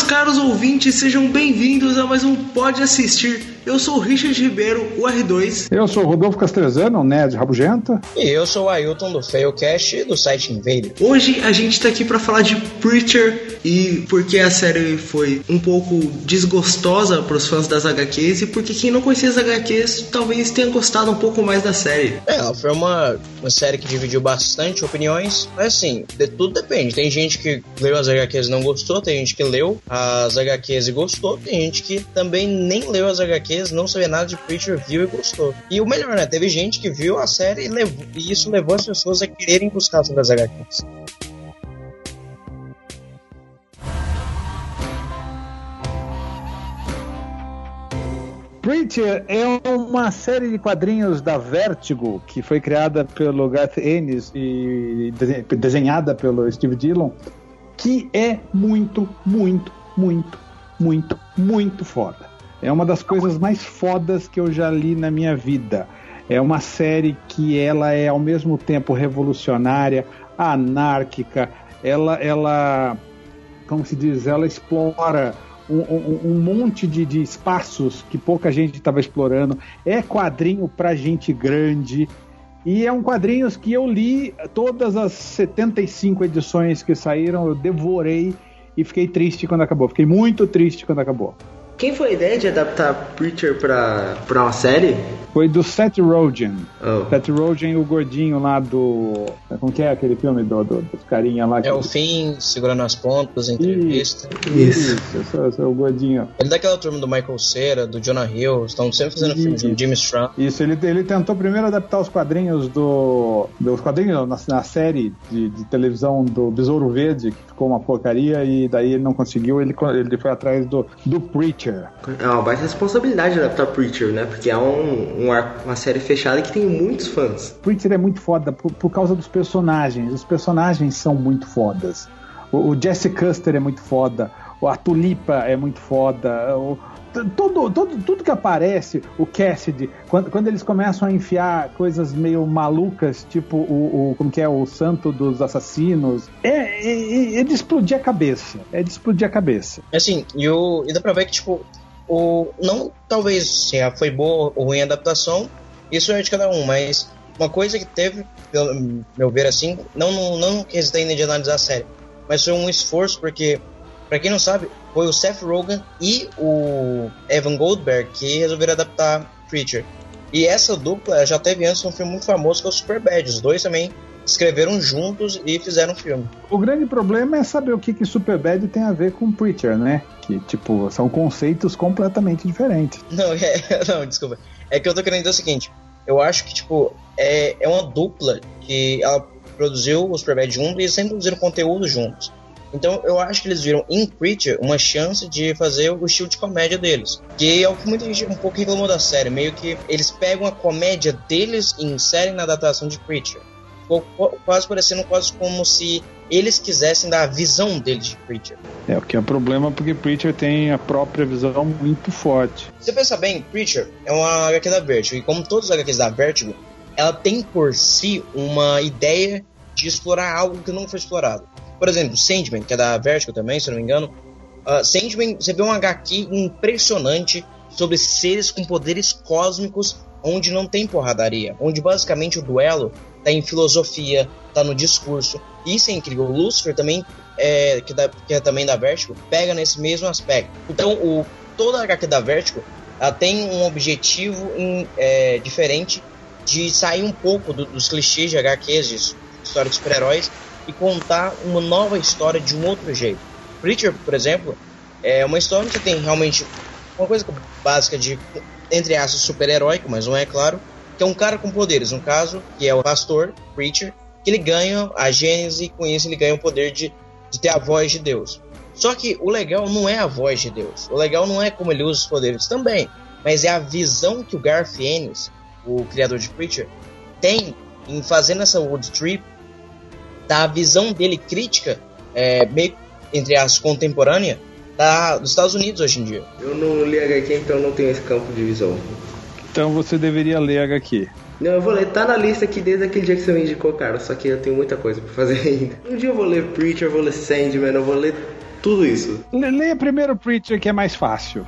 meus caros ouvintes, sejam bem-vindos a mais um Pode Assistir. Eu sou o Richard Ribeiro, o R2. Eu sou o Rodolfo Castrezano, o Nerd Rabugenta. E eu sou o Ailton do Failcast do site Invader. Hoje a gente tá aqui para falar de Preacher e porque a série foi um pouco desgostosa para os fãs das HQs e porque quem não conhecia as HQs talvez tenha gostado um pouco mais da série. É, ela foi uma, uma série que dividiu bastante opiniões, mas assim, de tudo depende. Tem gente que leu as HQs e não gostou, tem gente que leu as HQs e gostou, tem gente que também nem leu as HQs não sabia nada de Preacher, viu e gostou. E o melhor, né? Teve gente que viu a série e, levou, e isso levou as pessoas a quererem buscar sobre as HQs. Preacher é uma série de quadrinhos da Vertigo que foi criada pelo Garth Ennis e desenhada pelo Steve Dillon, que é muito, muito, muito, muito, muito foda. É uma das coisas mais fodas que eu já li na minha vida. É uma série que ela é ao mesmo tempo revolucionária, anárquica, ela, ela como se diz, ela explora um, um, um monte de, de, espaços que pouca gente estava explorando. É quadrinho para gente grande. E é um quadrinhos que eu li todas as 75 edições que saíram, eu devorei e fiquei triste quando acabou. Fiquei muito triste quando acabou. Quem foi a ideia de adaptar Preacher pra, pra uma série? Foi do Seth Rogen. Oh. Seth Rogen, o gordinho lá do. Como que é aquele filme do, do, dos carinha lá? É que... o fim, segurando as pontas, entrevista. Isso, isso. isso o gordinho. Ele é daquela turma do Michael Cera, do Jonah Hill, estão sempre fazendo filmes do Jimmy Strong. Isso, ele, ele tentou primeiro adaptar os quadrinhos do. Dos quadrinhos na, na série de, de televisão do Besouro Verde, que ficou uma porcaria, e daí ele não conseguiu, ele, ele foi atrás do, do Preacher. É uma baita responsabilidade adaptar Preacher, né? Porque é um, um, uma série fechada que tem muitos fãs. Preacher é muito foda por, por causa dos personagens. Os personagens são muito fodas. O, o Jesse Custer é muito foda. A Tulipa é muito foda. O, Todo, todo, tudo que aparece, o Cassidy, quando, quando eles começam a enfiar coisas meio malucas, tipo o, o como que é, o santo dos assassinos, é, é, é de explodir a cabeça. É de explodir a cabeça. Assim, e, o, e dá pra ver que, tipo, o, não talvez se foi boa ou ruim a adaptação, isso é de cada um, mas uma coisa que teve, pelo meu ver assim, não, não, não que ainda de analisar a série, mas foi um esforço porque Pra quem não sabe, foi o Seth Rogen e o Evan Goldberg que resolveram adaptar Preacher. E essa dupla já teve antes um filme muito famoso que é o Superbad. Os dois também escreveram juntos e fizeram um filme. O grande problema é saber o que que Superbad tem a ver com Preacher, né? Que, tipo, são conceitos completamente diferentes. Não, é, não, desculpa. É que eu tô querendo dizer o seguinte. Eu acho que, tipo, é, é uma dupla que ela produziu o Superbad junto e eles sempre produziram conteúdo juntos. Então eu acho que eles viram em Preacher uma chance de fazer o estilo de comédia deles. Que é o que muita gente um pouco reclamou da série. Meio que eles pegam a comédia deles e inserem na adaptação de Preacher. Ficou quase parecendo quase como se eles quisessem dar a visão deles de Preacher. É, o que é problema porque Preacher tem a própria visão muito forte. Se você pensar bem, Preacher é uma HQ da Vertigo. E como todos os HQs da Vertigo, ela tem por si uma ideia de explorar algo que não foi explorado. Por exemplo, Sandman, que é da Vertigo também, se não me engano. Uh, Sandman, você vê um HQ impressionante sobre seres com poderes cósmicos onde não tem porradaria, onde basicamente o duelo tá em filosofia, tá no discurso. Isso é incrível. O Lucifer também, é, que, da, que é também da Vertigo, pega nesse mesmo aspecto. Então, o, toda a HQ da Vertigo ela tem um objetivo em, é, diferente de sair um pouco do, dos clichês de HQs, de história de super-heróis, e contar uma nova história de um outro jeito. Preacher, por exemplo, é uma história que tem realmente uma coisa básica de, entre aspas, super-heróico, mas não é claro, que é um cara com poderes. No caso, que é o pastor, Preacher, que ele ganha a Gênese e com isso ele ganha o poder de, de ter a voz de Deus. Só que o legal não é a voz de Deus. O legal não é como ele usa os poderes também, mas é a visão que o Garth Ennis, o criador de Preacher, tem em fazendo essa World Trip da visão dele crítica, é, meio entre as contemporânea, da, dos Estados Unidos hoje em dia. Eu não li HQ, então não tenho esse campo de visão. Então você deveria ler HQ. Não, eu vou ler, tá na lista aqui desde aquele dia que você me indicou, cara. Só que eu tenho muita coisa pra fazer ainda. Um dia eu vou ler Preacher, eu vou ler Sandman, eu vou ler tudo isso. Leia primeiro Preacher, que é mais fácil.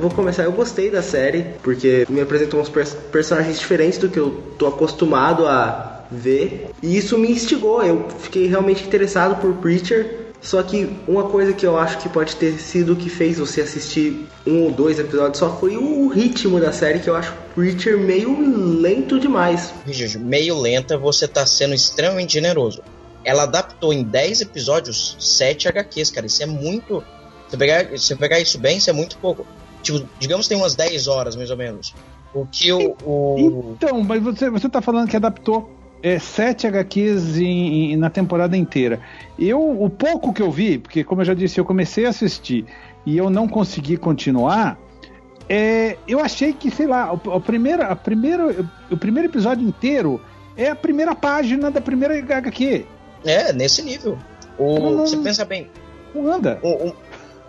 Vou começar, eu gostei da série, porque me apresentou uns pers personagens diferentes do que eu tô acostumado a ver. E isso me instigou, eu fiquei realmente interessado por Preacher. Só que uma coisa que eu acho que pode ter sido o que fez você assistir um ou dois episódios só foi o ritmo da série, que eu acho Preacher meio lento demais. Meio lenta, você tá sendo extremamente generoso. Ela adaptou em 10 episódios 7 HQs, cara. Isso é muito. Se pegar, pegar isso bem, isso é muito pouco. Tipo, digamos que tem umas 10 horas, mais ou menos. O que o. o... Então, mas você, você tá falando que adaptou é, 7 HQs em, em, na temporada inteira. Eu, o pouco que eu vi, porque como eu já disse, eu comecei a assistir e eu não consegui continuar. É, eu achei que, sei lá, o, o, primeiro, a primeiro, o primeiro episódio inteiro é a primeira página da primeira HQ. É, nesse nível. O, não, não, você pensa bem. Não anda. O,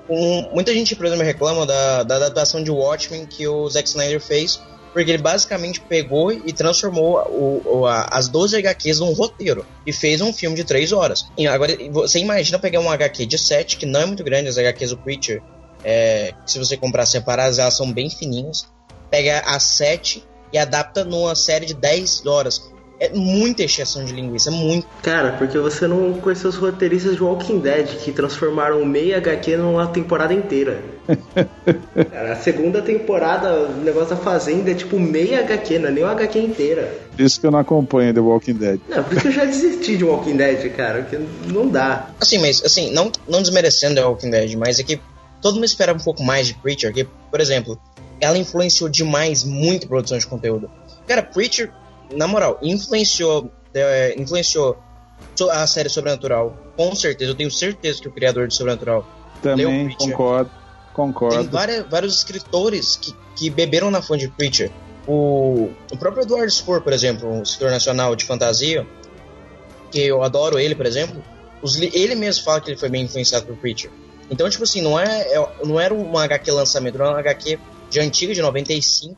um, muita gente, por exemplo, reclama da, da adaptação de Watchmen que o Zack Snyder fez, porque ele basicamente pegou e transformou o, o, a, as 12 HQs num roteiro e fez um filme de 3 horas. E agora, você imagina pegar um HQ de 7, que não é muito grande, as HQs do Preacher, é, se você comprar separadas, elas são bem fininhas. Pega as 7 e adapta numa série de 10 horas. É muita exceção de linguiça, é muito. Cara, porque você não conheceu os roteiristas de Walking Dead que transformaram meia HQ numa temporada inteira. Cara, a segunda temporada, o negócio da Fazenda é tipo meia HQ, não é nem uma HQ inteira. Por isso que eu não acompanho The Walking Dead. Não, por isso que eu já desisti de Walking Dead, cara, porque não dá. Assim, mas assim, não, não desmerecendo The Walking Dead, mas é que todo mundo esperava um pouco mais de Preacher, que, por exemplo, ela influenciou demais muito a produção de conteúdo. Cara, Preacher na moral, influenciou, é, influenciou a série Sobrenatural. Com certeza, eu tenho certeza que o criador de Sobrenatural. Também concordo, concordo. Tem várias, vários escritores que, que beberam na fonte de Preacher. O, o próprio Eduardo Spor, por exemplo, um escritor nacional de fantasia, que eu adoro ele, por exemplo, os, ele mesmo fala que ele foi bem influenciado por Preacher. Então, tipo assim, não, é, é, não era um HQ lançamento, era uma HQ de antiga, de 95,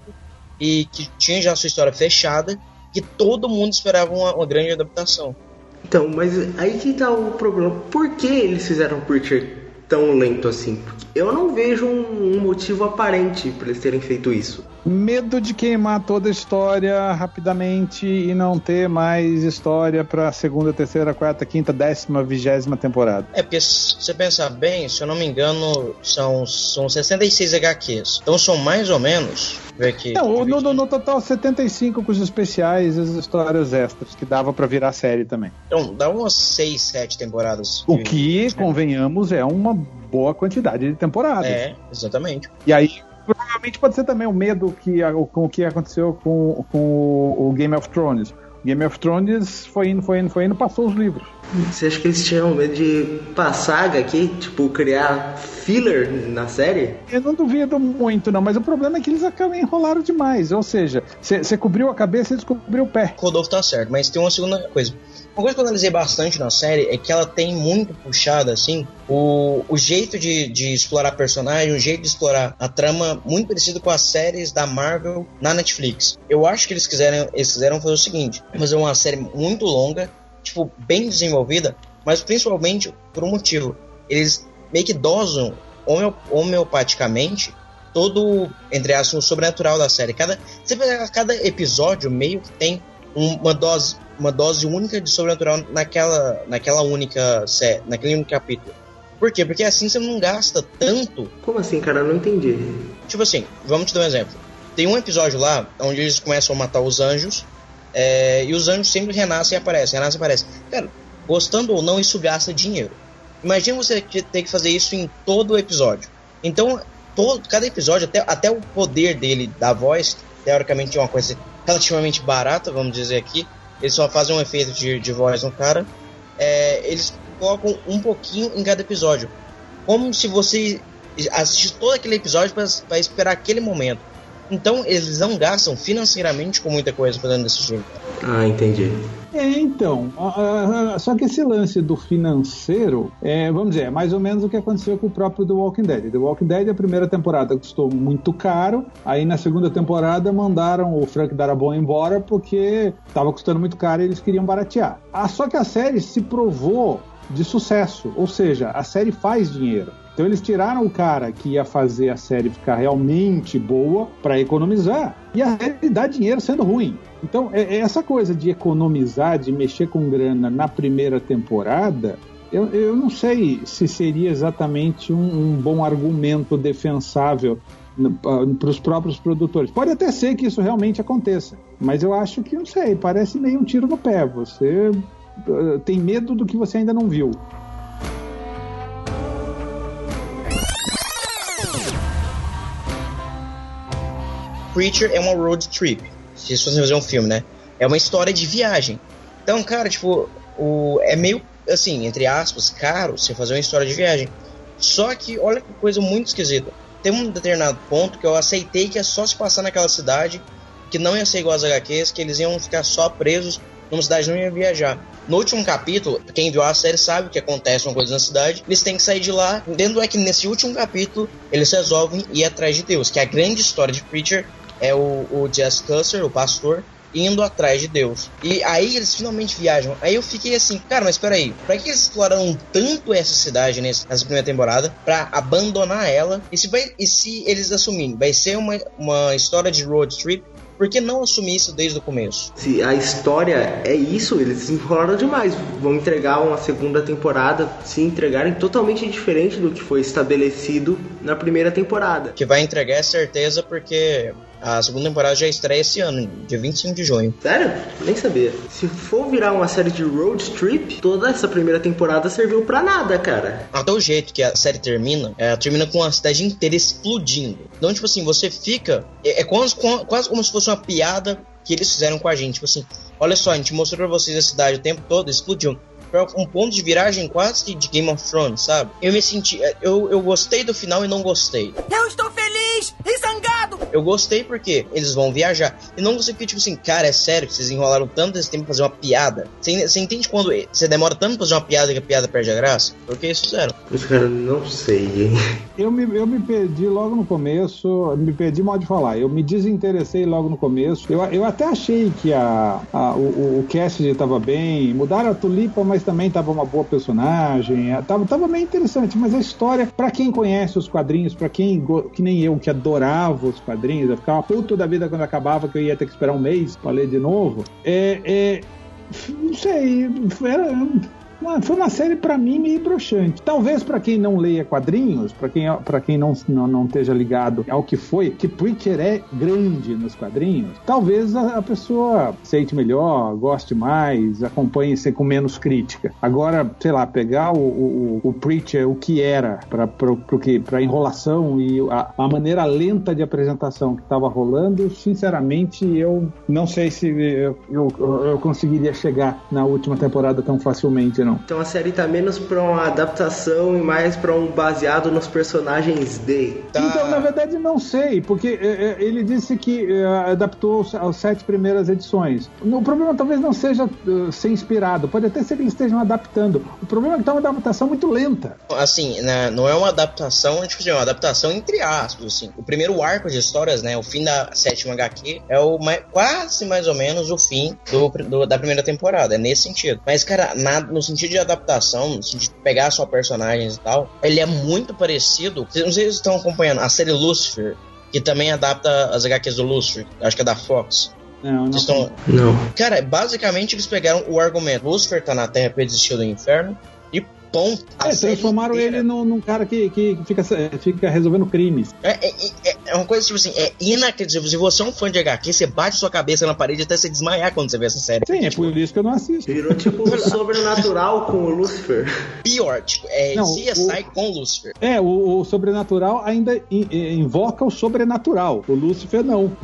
e que tinha já sua história fechada, que todo mundo esperava uma, uma grande adaptação. Então, mas aí que tá o problema. Por que eles fizeram Preacher tão lento assim? Eu não vejo um, um motivo aparente para eles terem feito isso. Medo de queimar toda a história rapidamente e não ter mais história para segunda, terceira, quarta, quinta, décima, vigésima temporada. É porque se você pensar bem, se eu não me engano, são, são 66 HQs. Então são mais ou menos. Ver aqui, não, no, no, no, total 75 com os especiais e as histórias extras, que dava para virar série também. Então, dá umas 6, 7 temporadas. O que, convenhamos, é uma boa quantidade de temporadas. É, exatamente. E aí Provavelmente pode ser também o medo que, com o que aconteceu com, com o Game of Thrones. Game of Thrones foi indo, foi indo, foi indo, passou os livros. Você acha que eles tinham medo de passar aqui, tipo, criar filler na série? Eu não duvido muito, não, mas o problema é que eles acabam enrolaram demais. Ou seja, você cobriu a cabeça e descobriu o pé. Rodolfo tá certo, mas tem uma segunda coisa. Uma coisa que eu analisei bastante na série é que ela tem muito puxada, assim, o, o jeito de, de explorar personagem, o jeito de explorar a trama, muito parecido com as séries da Marvel na Netflix. Eu acho que eles quiseram, eles quiseram fazer o seguinte: fazer uma série muito longa, tipo, bem desenvolvida, mas principalmente por um motivo. Eles meio que dosam homeopaticamente todo, entre aspas, o sobrenatural da série. Cada, cada episódio meio que tem uma dose uma dose única de sobrenatural naquela, naquela única série, naquele único capítulo. Por quê? Porque assim você não gasta tanto. Como assim, cara? Eu não entendi. Tipo assim, vamos te dar um exemplo. Tem um episódio lá onde eles começam a matar os anjos. É, e os anjos sempre renascem e aparecem, renascem e aparecem. Cara, gostando ou não, isso gasta dinheiro. Imagina você ter que fazer isso em todo o episódio. Então, todo, cada episódio, até, até o poder dele, da voz, teoricamente é uma coisa relativamente barata, vamos dizer aqui, eles só fazem um efeito de, de voz no cara. É, eles colocam um pouquinho em cada episódio. Como se você assistisse todo aquele episódio para esperar aquele momento. Então eles não gastam financeiramente com muita coisa fazendo desse jeito. Ah, entendi. É, então, só que esse lance do financeiro, é, vamos dizer, é mais ou menos o que aconteceu com o próprio The Walking Dead. The Walking Dead, a primeira temporada custou muito caro, aí na segunda temporada mandaram o Frank Darabont embora porque estava custando muito caro e eles queriam baratear. Ah, só que a série se provou de sucesso, ou seja, a série faz dinheiro. Então eles tiraram o cara que ia fazer a série ficar realmente boa para economizar e a série dá dinheiro sendo ruim. Então é, é, essa coisa de economizar, de mexer com grana na primeira temporada, eu, eu não sei se seria exatamente um, um bom argumento defensável para os próprios produtores. Pode até ser que isso realmente aconteça, mas eu acho que não sei, parece meio um tiro no pé. Você uh, tem medo do que você ainda não viu. Preacher é uma road trip. Se fosse fazer um filme, né? É uma história de viagem. Então, cara, tipo, o, é meio assim, entre aspas, caro você fazer uma história de viagem. Só que, olha que coisa muito esquisita. Tem um determinado ponto que eu aceitei que é só se passar naquela cidade, que não ia ser igual às HQs, que eles iam ficar só presos numa cidade não ia viajar. No último capítulo, quem viu a série sabe que acontece uma coisa na cidade, eles têm que sair de lá. Dentro é que nesse último capítulo eles resolvem ir atrás de Deus, que é a grande história de Preacher é o, o Jess Cusser, o pastor, indo atrás de Deus. E aí eles finalmente viajam. Aí eu fiquei assim, cara, mas peraí, pra que eles exploraram tanto essa cidade nessa, nessa primeira temporada pra abandonar ela? E se, vai, e se eles assumirem, vai ser uma, uma história de road trip por que não assumir isso desde o começo? Se a história é isso, eles se enrolaram demais. Vão entregar uma segunda temporada, se entregarem totalmente diferente do que foi estabelecido na primeira temporada. Que vai entregar é certeza porque a segunda temporada já estreia esse ano, dia 25 de junho. Sério? Nem sabia. Se for virar uma série de road trip, toda essa primeira temporada serviu para nada, cara. Até o jeito que a série termina, é, termina com a cidade inteira explodindo. Então, tipo assim, você fica. É, é quase, quase como se fosse uma piada que eles fizeram com a gente. Tipo assim, olha só, a gente mostrou pra vocês a cidade o tempo todo, explodiu um ponto de viragem quase de Game of Thrones, sabe? Eu me senti. Eu, eu gostei do final e não gostei. Eu estou feliz e zangado! Eu gostei porque eles vão viajar. E não você fica tipo assim, cara, é sério que vocês enrolaram tanto esse tempo pra fazer uma piada? Você, você entende quando você demora tanto pra fazer uma piada que a piada perde a graça? Por que isso fizeram? Cara, não sei, hein? Eu me, eu me perdi logo no começo, me perdi mal de falar. Eu me desinteressei logo no começo. Eu, eu até achei que a, a o, o Cassidy estava bem, mudaram a Tulipa, mas também estava uma boa personagem. Tava, tava meio interessante, mas a história, para quem conhece os quadrinhos, para quem, que nem eu, que adorava os quadrinhos, eu ficava puto da vida quando acabava, que eu ia ter que esperar um mês para ler de novo. É, é, não sei, era foi uma série para mim meio broxante. Talvez para quem não leia quadrinhos, para quem, pra quem não, não, não esteja ligado ao que foi, que Preacher é grande nos quadrinhos, talvez a, a pessoa aceite melhor, goste mais, acompanhe ser com menos crítica. Agora, sei lá, pegar o, o, o Preacher, o que era, para enrolação e a, a, maneira lenta de apresentação que estava rolando, sinceramente, eu não sei se eu, eu, eu conseguiria chegar na última temporada tão facilmente, não não. Então a série tá menos pra uma adaptação e mais pra um baseado nos personagens de. Tá. Então, na verdade, não sei, porque é, é, ele disse que é, adaptou as sete primeiras edições. O problema talvez não seja uh, ser inspirado, pode até ser que eles estejam adaptando. O problema é que tá uma adaptação muito lenta. Assim, né, não é uma adaptação, tipo, é uma adaptação entre aspas, assim. O primeiro arco de histórias, né, o fim da sétima HQ, é o mais, quase mais ou menos o fim do, do, da primeira temporada, é nesse sentido. Mas, cara, nada no sentido de adaptação, no sentido de pegar só personagens e tal, ele é muito parecido. Não sei se vocês estão acompanhando a série Lucifer, que também adapta as HQs do Lucifer, acho que é da Fox. Não, não. Estão... não. Cara, basicamente eles pegaram o argumento: Lucifer tá na Terra porque desistiu do inferno, É, transformaram ele num, num, cara que, que fica, fica resolvendo crimes. É, é, é, é, uma coisa tipo assim, é inacreditável. Se você é um fã de HQ, você bate sua cabeça na parede até se desmaiar quando você vê essa série. Sim, é por isso que eu não assisto. Virou tipo sobrenatural com o Lucifer. Pior, tipo, é não, CSI o, com Lucifer. É, o, o sobrenatural ainda in, invoca o sobrenatural. O Lucifer não.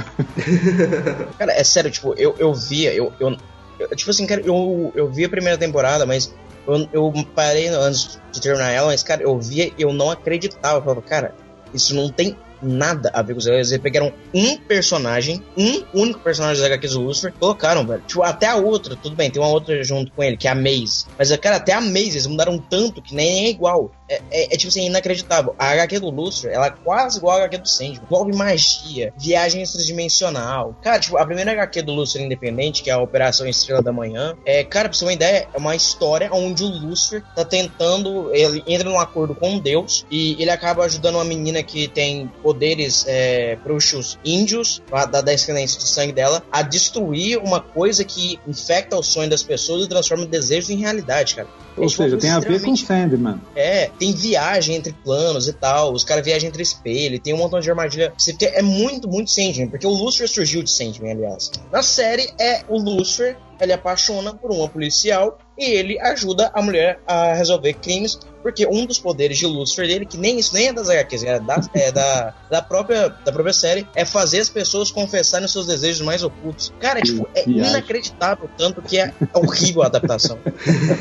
cara, é sério, tipo, eu, eu via, eu, eu, eu tipo assim, cara, eu, eu vi a primeira temporada, mas eu, eu parei antes de terminar ela, mas, cara, eu via eu não acreditava. Eu falava, cara, isso não tem nada a ver com os. Eles pegaram um personagem, um único personagem das HQs do Lucifer, colocaram, velho. Tipo, até a outra, tudo bem, tem uma outra junto com ele, que é a Maze. Mas, cara, até a Maze, eles mudaram tanto que nem é igual. É, é, é, tipo assim, inacreditável. A HQ do Lucifer, ela é quase igual a HQ do Sandman. Envolve magia, viagem extradimensional. Cara, tipo, a primeira HQ do Lucifer independente, que é a Operação Estrela da Manhã, é, cara, pra você ter uma ideia, é uma história onde o Lucifer tá tentando, ele entra num acordo com Deus e ele acaba ajudando uma menina que tem poderes é, bruxos índios, da descendência de sangue dela, a destruir uma coisa que infecta o sonho das pessoas e transforma desejos em realidade, cara. Ou é, seja, tem a ver com Sandman. É, tem viagem entre planos e tal, os caras viajam entre espelho, tem um montão de armadilha. É muito, muito Sandman, porque o Lucifer surgiu de Sandman, aliás. Na série é o Lucifer ele apaixona por uma policial e ele ajuda a mulher a resolver crimes, porque um dos poderes de Lucifer dele, que nem isso nem é das HQs, é da, é da, da, própria, da própria série, é fazer as pessoas confessarem os seus desejos mais ocultos. Cara, é, tipo, é inacreditável, tanto que é horrível a adaptação.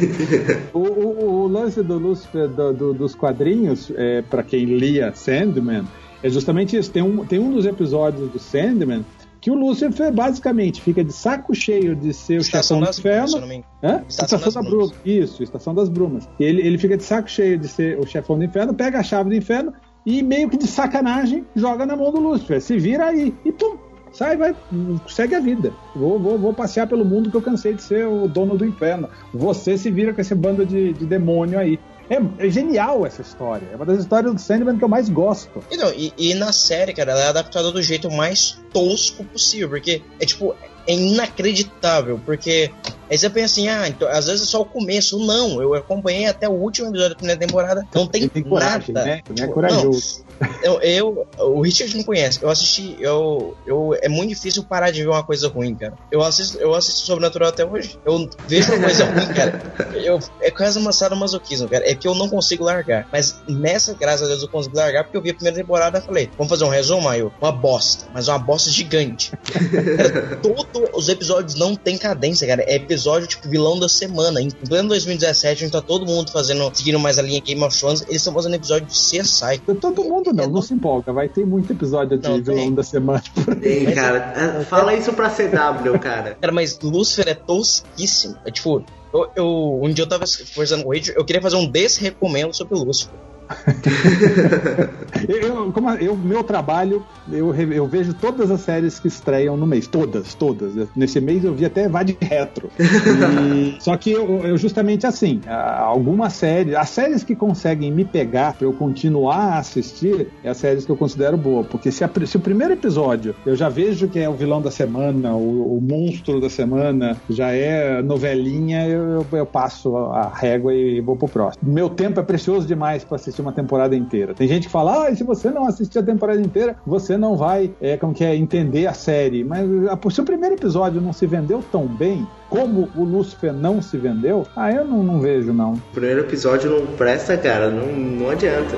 o, o, o, lance do Lucifer do, do, dos quadrinhos, é, para quem lia Sandman, é justamente isso. Tem um, tem um dos episódios do Sandman que o Lúcifer basicamente fica de saco cheio de ser o chefão do inferno. Estação, Estação das Brumas. Isso, Estação das Brumas. Ele, ele fica de saco cheio de ser o chefão do inferno, pega a chave do inferno e meio que de sacanagem joga na mão do Lúcifer. Se vira aí e pum, sai, vai, segue a vida. Vou, vou, vou passear pelo mundo que eu cansei de ser o dono do inferno. Você se vira com esse bando de, de demônio aí. É, é, genial essa história. É uma das histórias do Sandman que eu mais gosto. E, não, e, e, na série, cara, ela é adaptada do jeito mais tosco possível. Porque é tipo, é inacreditável. Porque aí você pensa assim, ah, então, às vezes é só o começo. Não, eu acompanhei até o último episódio da primeira temporada. Não tem, tem coragem, nada. Né? Tipo, é corajoso. Eu, eu, o Richard não conhece. Eu assisti, eu, eu, é muito difícil parar de ver uma coisa ruim, cara. Eu assisto, eu assisto Sobrenatural até hoje. Eu vejo uma coisa ruim, cara. Eu, é quase uma masoquismo, cara. É que eu não consigo largar. Mas nessa, graças a Deus, eu consigo largar porque eu vi a primeira temporada e falei, vamos fazer um resumo, aí? Uma bosta, mas uma bosta gigante. todos os episódios não tem cadência, cara. É episódio tipo vilão da semana. Em pleno 2017, a gente tá todo mundo fazendo, seguindo mais a linha Game of Thrones. Eles estão fazendo episódio de CSI. Todo mundo não, não se empolga. Vai ter muito episódio de vilão da semana. Tem, cara. É, fala isso pra CW, cara. Cara, mas Lucifer é tosquíssimo. É tipo, eu, eu, um dia eu tava conversando com o Richard, eu queria fazer um desrecomendo sobre o Lucifer. eu, como eu, meu trabalho, eu, eu vejo todas as séries que estreiam no mês. Todas, todas. Nesse mês eu vi até Vade Retro. E, só que eu, eu, justamente assim, algumas séries, as séries que conseguem me pegar para eu continuar a assistir, é as séries que eu considero boa. Porque se, a, se, o primeiro episódio eu já vejo que é o vilão da semana, o, o monstro da semana, já é novelinha, eu, eu passo a régua e vou pro próximo. Meu tempo é precioso demais para assistir assistir uma temporada inteira. Tem gente que fala, ah, se você não assistir a temporada inteira, você não vai, é, como que é, entender a série. Mas se o primeiro episódio não se vendeu tão bem, como o Lúcifer não se vendeu, ah, eu não, não vejo, não. O primeiro episódio não presta, cara, não, não adianta.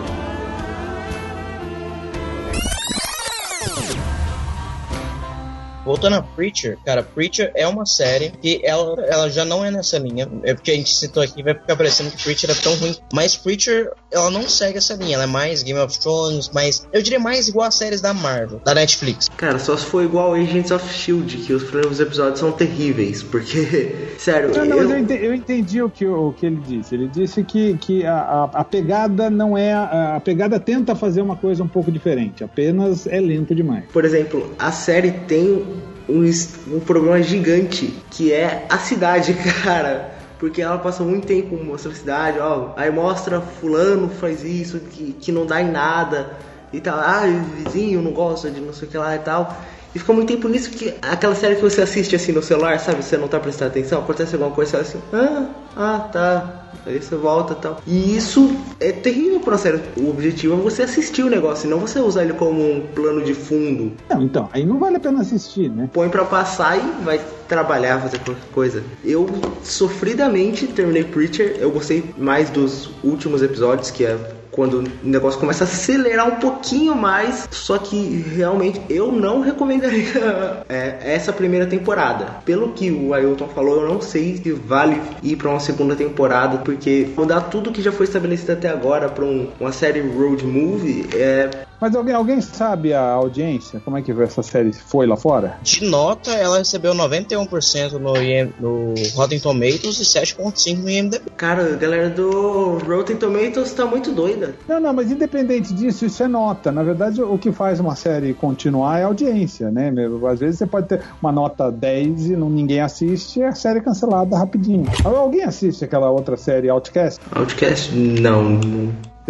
Voltando a Preacher, cara, Preacher é uma série que ela, ela já não é nessa linha. É porque a gente citou aqui, vai ficar parecendo que Preacher é tão ruim. Mas Preacher, ela não segue essa linha. Ela é mais Game of Thrones, mais. Eu diria mais igual às séries da Marvel, da Netflix. Cara, só se for igual Agents of Shield, que os primeiros episódios são terríveis. Porque, sério. Não, não, eu... eu, entendi, eu entendi, o, que, o que ele disse. Ele disse que, que a, a, a pegada não é. A, a pegada tenta fazer uma coisa um pouco diferente, apenas é lento demais. Por exemplo, a série tem um, um problema gigante que é a cidade, cara. Porque ela passa muito tempo mostrando a cidade, ó. Aí mostra fulano faz isso, que, que não dá em nada. E tal, ah, o vizinho não gosta de não sei o que lá e tal. E fica muito tempo nisso que aquela série que você assiste assim no celular, sabe? Você não tá prestando atenção, acontece alguma coisa, você assim, ah, ah, tá. Aí você volta e tal. E isso é terrível pra série. O objetivo é você assistir o negócio, não você usar ele como um plano de fundo. Não, então, aí não vale a pena assistir, né? Põe pra passar e vai trabalhar, fazer qualquer coisa. Eu sofridamente terminei Preacher, eu gostei mais dos últimos episódios, que é quando o negócio começa a acelerar um pouquinho mais. Só que realmente eu não recomendaria é, essa primeira temporada. Pelo que o Ailton falou, eu não sei se vale ir para uma segunda temporada, porque mudar tudo que já foi estabelecido até agora para um, uma série road movie é Mas alguém, alguém sabe a audiência? Como é que essa série foi lá fora? De nota, ela recebeu 91% no, IM, no Rotten Tomatoes e 7.5% no IMDb. Cara, a galera do Rotten Tomatoes tá muito doida. Não, não, mas independente disso, isso é nota. Na verdade, o que faz uma série continuar é a audiência, né? Às vezes você pode ter uma nota 10 e não, ninguém assiste e a série é cancelada rapidinho. Alguém assiste aquela outra série Outcast? Outcast? Não.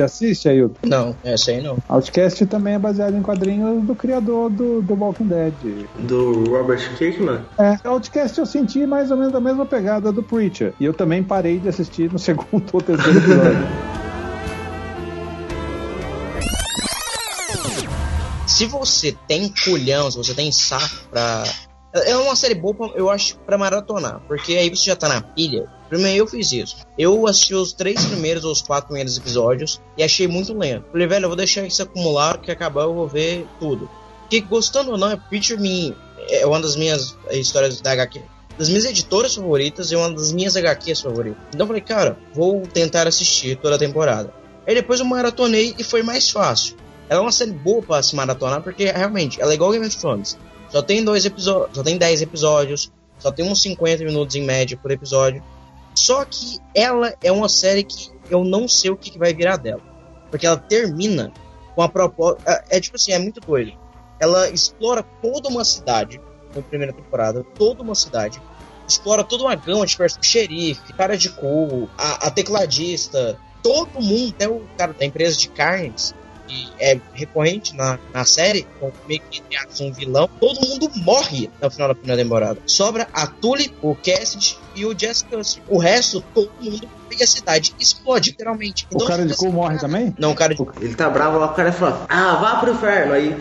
Você assiste, Ailton? Não, essa aí não. Outcast também é baseado em quadrinhos do criador do, do Walking Dead. Do Robert Kirkman? É, Outcast eu senti mais ou menos a mesma pegada do Preacher. E eu também parei de assistir no segundo ou terceiro episódio. se você tem culhão, se você tem saco pra. É uma série boa, eu acho, pra maratonar. Porque aí você já tá na pilha. Primeiro eu fiz isso. Eu assisti os três primeiros ou os quatro primeiros episódios e achei muito lento. Falei, velho, eu vou deixar isso acumular, que acabar eu vou ver tudo. Porque gostando ou não, é Picture Me é uma das minhas histórias da HQ. Das minhas editoras favoritas e uma das minhas HQs favoritas. Então eu falei, cara, vou tentar assistir toda a temporada. Aí depois eu maratonei e foi mais fácil. Ela é uma série boa pra se maratonar, porque realmente ela é igual Game of Thrones. Só tem dois episódios, só tem 10 episódios, só tem uns 50 minutos em média por episódio. Só que ela é uma série que eu não sei o que, que vai virar dela. Porque ela termina com a proposta. É, é tipo assim, é muito doido. Ela explora toda uma cidade na primeira temporada, toda uma cidade. Explora toda uma gama de personagens. Xerife, cara de cu, a, a tecladista, todo mundo, até o cara da empresa de carnes, que é recorrente na, na série, com meio que um vilão, todo mundo morre no final da primeira temporada. Sobra a Tully, o Cassidy e o Jessica. O resto, todo mundo e a cidade explode, literalmente. Então, o cara de cu morre também? Não, o cara de Ele tá bravo lá, o cara fala, ah, vá pro inferno. Aí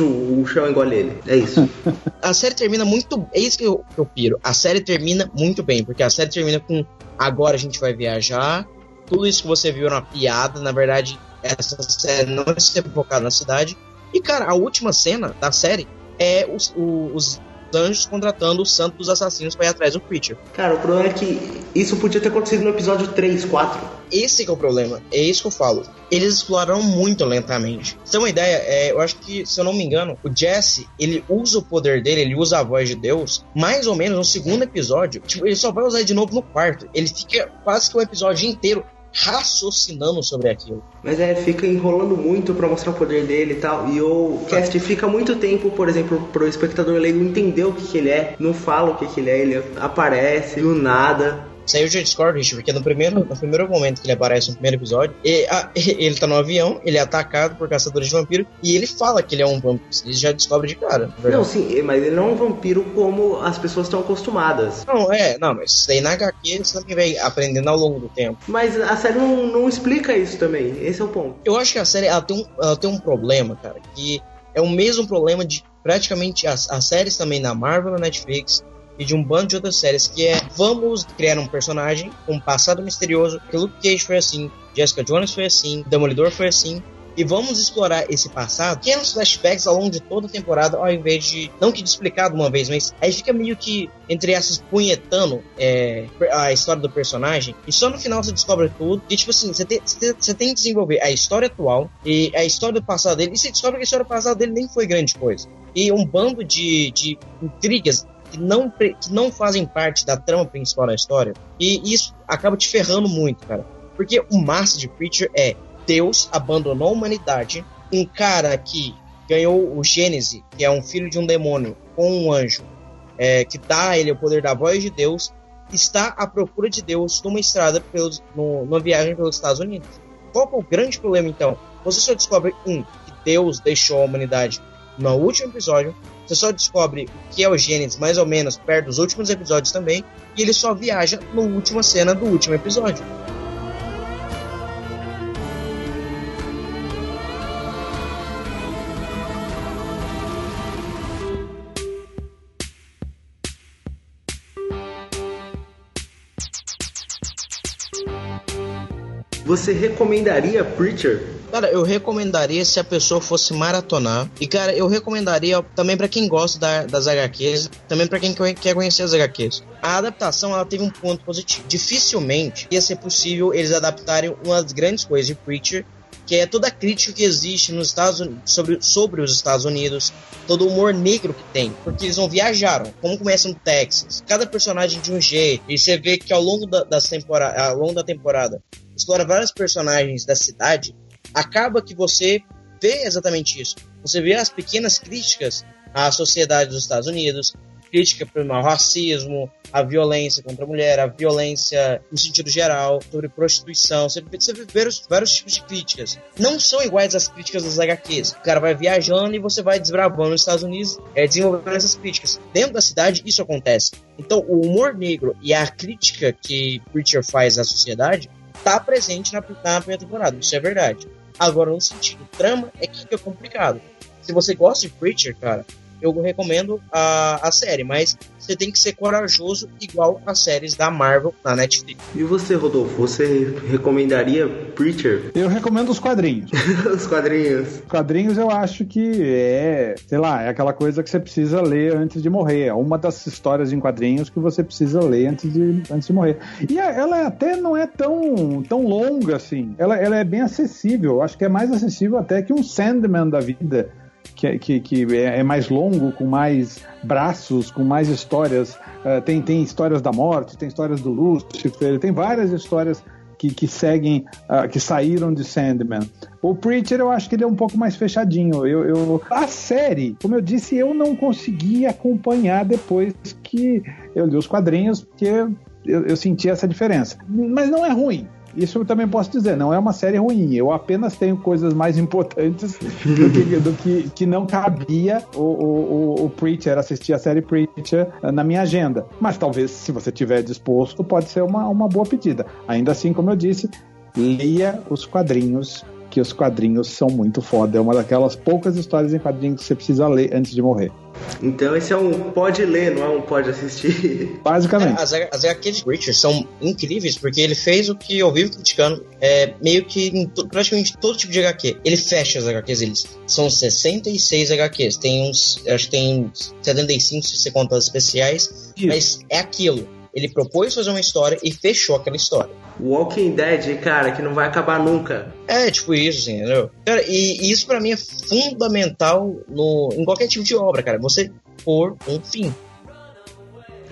o chão engole ele. É isso. a série termina muito. É isso que eu, que eu piro. A série termina muito bem, porque a série termina com agora a gente vai viajar. Tudo isso que você viu era uma piada, na verdade, essa série não é ser focada na cidade. E, cara, a última cena da série é os, os anjos contratando o santo dos assassinos para ir atrás do Preacher. Cara, o problema é que isso podia ter acontecido no episódio 3, 4. Esse é o problema, é isso que eu falo. Eles exploraram muito lentamente. Você tem uma ideia, é, eu acho que, se eu não me engano, o Jesse, ele usa o poder dele, ele usa a voz de Deus, mais ou menos no segundo episódio. Tipo, ele só vai usar de novo no quarto. Ele fica quase que o episódio inteiro raciocinando sobre aquilo. Mas é, fica enrolando muito para mostrar o poder dele e tal. E o cast fica muito tempo, por exemplo, pro espectador leigo entender o que, que ele é, não fala o que, que ele é, ele aparece do nada. Saiu de Discord, Richard, porque no primeiro, no primeiro momento que ele aparece no primeiro episódio, ele, a, ele tá no avião, ele é atacado por caçadores de vampiro e ele fala que ele é um vampiro. Ele já descobre de cara. Não, sim, mas ele não é um vampiro como as pessoas estão acostumadas. Não, é, não, mas isso daí na HQ você também vai aprendendo ao longo do tempo. Mas a série não, não explica isso também, esse é o ponto. Eu acho que a série ela tem um, ela tem um problema, cara, que é o mesmo problema de praticamente as, as séries também na Marvel, na Netflix, e de um bando de outras séries, que é vamos criar um personagem com um passado misterioso, que Luke Cage foi assim, Jessica Jones foi assim, Demolidor foi assim, e vamos explorar esse passado, pequenos flashbacks ao longo de toda a temporada, ao invés de, não que de explicar de uma vez, mas aí fica meio que, entre essas, punhetando é, a história do personagem, e só no final você descobre tudo, e tipo assim, você tem, tem que desenvolver a história atual e a história do passado dele, e você descobre que a história do passado dele nem foi grande coisa. E um bando de, de intrigas que não, que não fazem parte da trama principal da história. E isso acaba te ferrando muito, cara. Porque o massa de Preacher é Deus abandonou a humanidade, um cara que ganhou o Gênese, que é um filho de um demônio, com um anjo, é, que dá a ele o poder da voz de Deus, está à procura de Deus numa estrada, pelos, no, numa viagem pelos Estados Unidos. Qual é o grande problema, então? Você só descobre, um, que Deus deixou a humanidade no último episódio, você só descobre o que é o Gênesis mais ou menos perto dos últimos episódios também, e ele só viaja na última cena do último episódio. Você recomendaria Preacher? Cara, eu recomendaria se a pessoa fosse maratonar. E, cara, eu recomendaria também para quem gosta da, das HQs, também para quem quer conhecer as HQs. A adaptação ela teve um ponto positivo. Dificilmente ia ser possível eles adaptarem uma das grandes coisas de Preacher que é toda a crítica que existe nos Estados Unidos, sobre, sobre os Estados Unidos, todo o humor negro que tem, porque eles não viajaram, como começa no Texas, cada personagem de um jeito, e você vê que ao longo da, das temporada, ao longo da temporada explora vários personagens da cidade, acaba que você vê exatamente isso. Você vê as pequenas críticas à sociedade dos Estados Unidos, crítica ao racismo, a violência contra a mulher, a violência no sentido geral, sobre prostituição. Você, vê vários, vários tipos de críticas. Não são iguais às críticas das HQs. O cara vai viajando e você vai desbravando nos Estados Unidos, é, desenvolvendo essas críticas. Dentro da cidade, isso acontece. Então, o humor negro e a crítica que Preacher faz à sociedade está presente na, na primeira temporada. Isso é verdade. Agora, no sentido trama, é que fica complicado. Se você gosta de Preacher, cara, eu recomendo a, a série, mas você tem que ser corajoso igual as séries da Marvel na Netflix. E você, Rodolfo, você recomendaria Preacher? Eu recomendo os quadrinhos. os quadrinhos. Os quadrinhos eu acho que é, sei lá, é aquela coisa que você precisa ler antes de morrer. É uma das histórias em quadrinhos que você precisa ler antes de, antes de morrer. E ela até não é tão, tão longa assim. Ela, ela é bem acessível. Eu acho que é mais acessível até que um Sandman da vida que, que, que é, é mais longo, com mais braços, com mais histórias. Uh, tem, tem histórias da morte, tem histórias do Lucifer, tem várias histórias que, que seguem, uh, que saíram de Sandman. O Preacher eu acho que ele é um pouco mais fechadinho. Eu, eu, a série, como eu disse, eu não consegui acompanhar depois que eu li os quadrinhos, porque eu, eu senti essa diferença. Mas não é ruim. Isso eu também posso dizer, não é uma série ruim. Eu apenas tenho coisas mais importantes do que, do que, que não cabia o, o, o, Preacher, assistir a série Preacher na minha agenda. Mas talvez, se você tiver disposto, pode ser uma, uma boa pedida. Ainda assim, como eu disse, leia os quadrinhos que os quadrinhos são muito foda. É uma daquelas poucas histórias em quadrinhos que você precisa ler antes de morrer. Então esse é um pode ler, não é um pode assistir. Basicamente. É, as, as HQs de Richard são incríveis porque ele fez o que eu vivo criticando é, meio que em praticamente todo tipo de HQ. Ele fecha as HQs, eles são 66 HQs. Tem uns, acho que tem 75 se você conta as especiais, Isso. mas é aquilo. Ele propôs fazer uma história e fechou aquela história. Walking Dead, cara, que não vai acabar nunca. É, tipo isso, assim, entendeu? Cara, e, e isso para mim é fundamental no, em qualquer tipo de obra, cara. Você pôr um fim.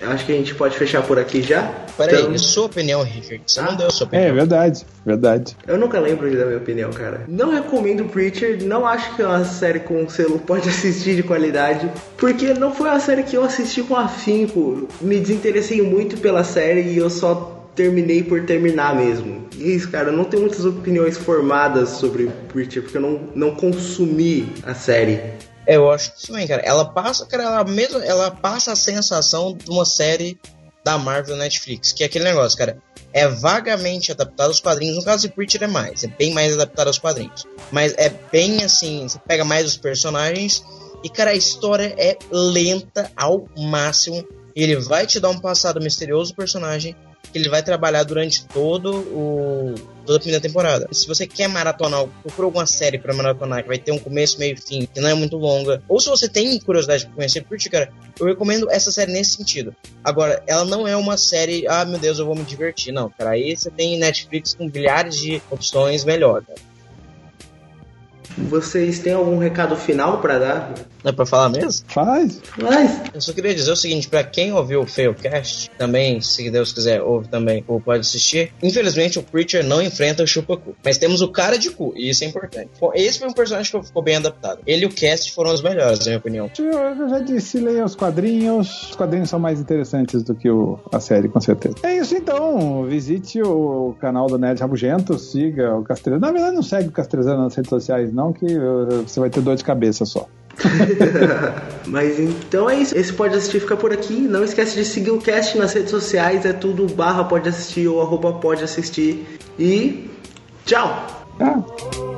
Acho que a gente pode fechar por aqui já. Peraí, então... sua opinião, Richard? Você ah, não deu a sua opinião. É verdade, verdade. Eu nunca lembro da minha opinião, cara. Não recomendo Preacher, não acho que é uma série com selo pode assistir de qualidade, porque não foi uma série que eu assisti com afinco. Me desinteressei muito pela série e eu só terminei por terminar mesmo. E isso, cara, eu não tenho muitas opiniões formadas sobre Preacher, porque eu não, não consumi a série. É, eu acho que sim, cara. Ela passa, cara, ela mesmo, ela passa a sensação de uma série da Marvel Netflix, que é aquele negócio, cara, é vagamente adaptado aos quadrinhos. No caso de Preacher é mais, é bem mais adaptado aos quadrinhos. Mas é bem assim, você pega mais os personagens e, cara, a história é lenta ao máximo. Ele vai te dar um passado misterioso do personagem que ele vai trabalhar durante todo o toda a primeira temporada. Se você quer maratonar, procura alguma série para maratonar que vai ter um começo, meio e fim, que não é muito longa, ou se você tem curiosidade para conhecer Preacher, cara, eu recomendo essa série nesse sentido. Agora, ela não é uma série, ah, meu Deus, eu vou me divertir. Não, cara, aí você tem Netflix com milhares de opções melhor, cara. Vocês têm algum recado final para dar? É pra falar mesmo? Faz. Faz. Eu só queria dizer o seguinte, para quem ouviu o Failcast, também, se Deus quiser, ouve também, ou pode assistir. Infelizmente, o Preacher não enfrenta o Chupacu. Mas temos o cara de cu, e isso é importante. Esse foi um personagem que ficou bem adaptado. Ele e o Cast foram os melhores, na minha opinião. Eu já disse, leia os quadrinhos. Os quadrinhos são mais interessantes do que o, a série, com certeza. É isso então. Visite o canal do Nerd Rabugento, siga o Castrezano. Na verdade, não segue o Castrezano nas redes sociais, não, que uh, você vai ter dor de cabeça só. Mas então é isso. Esse Pode Assistir fica por aqui. Não esquece de seguir o cast nas redes sociais. É tudo barra pode assistir ou arroba pode assistir. E tchau! Ah.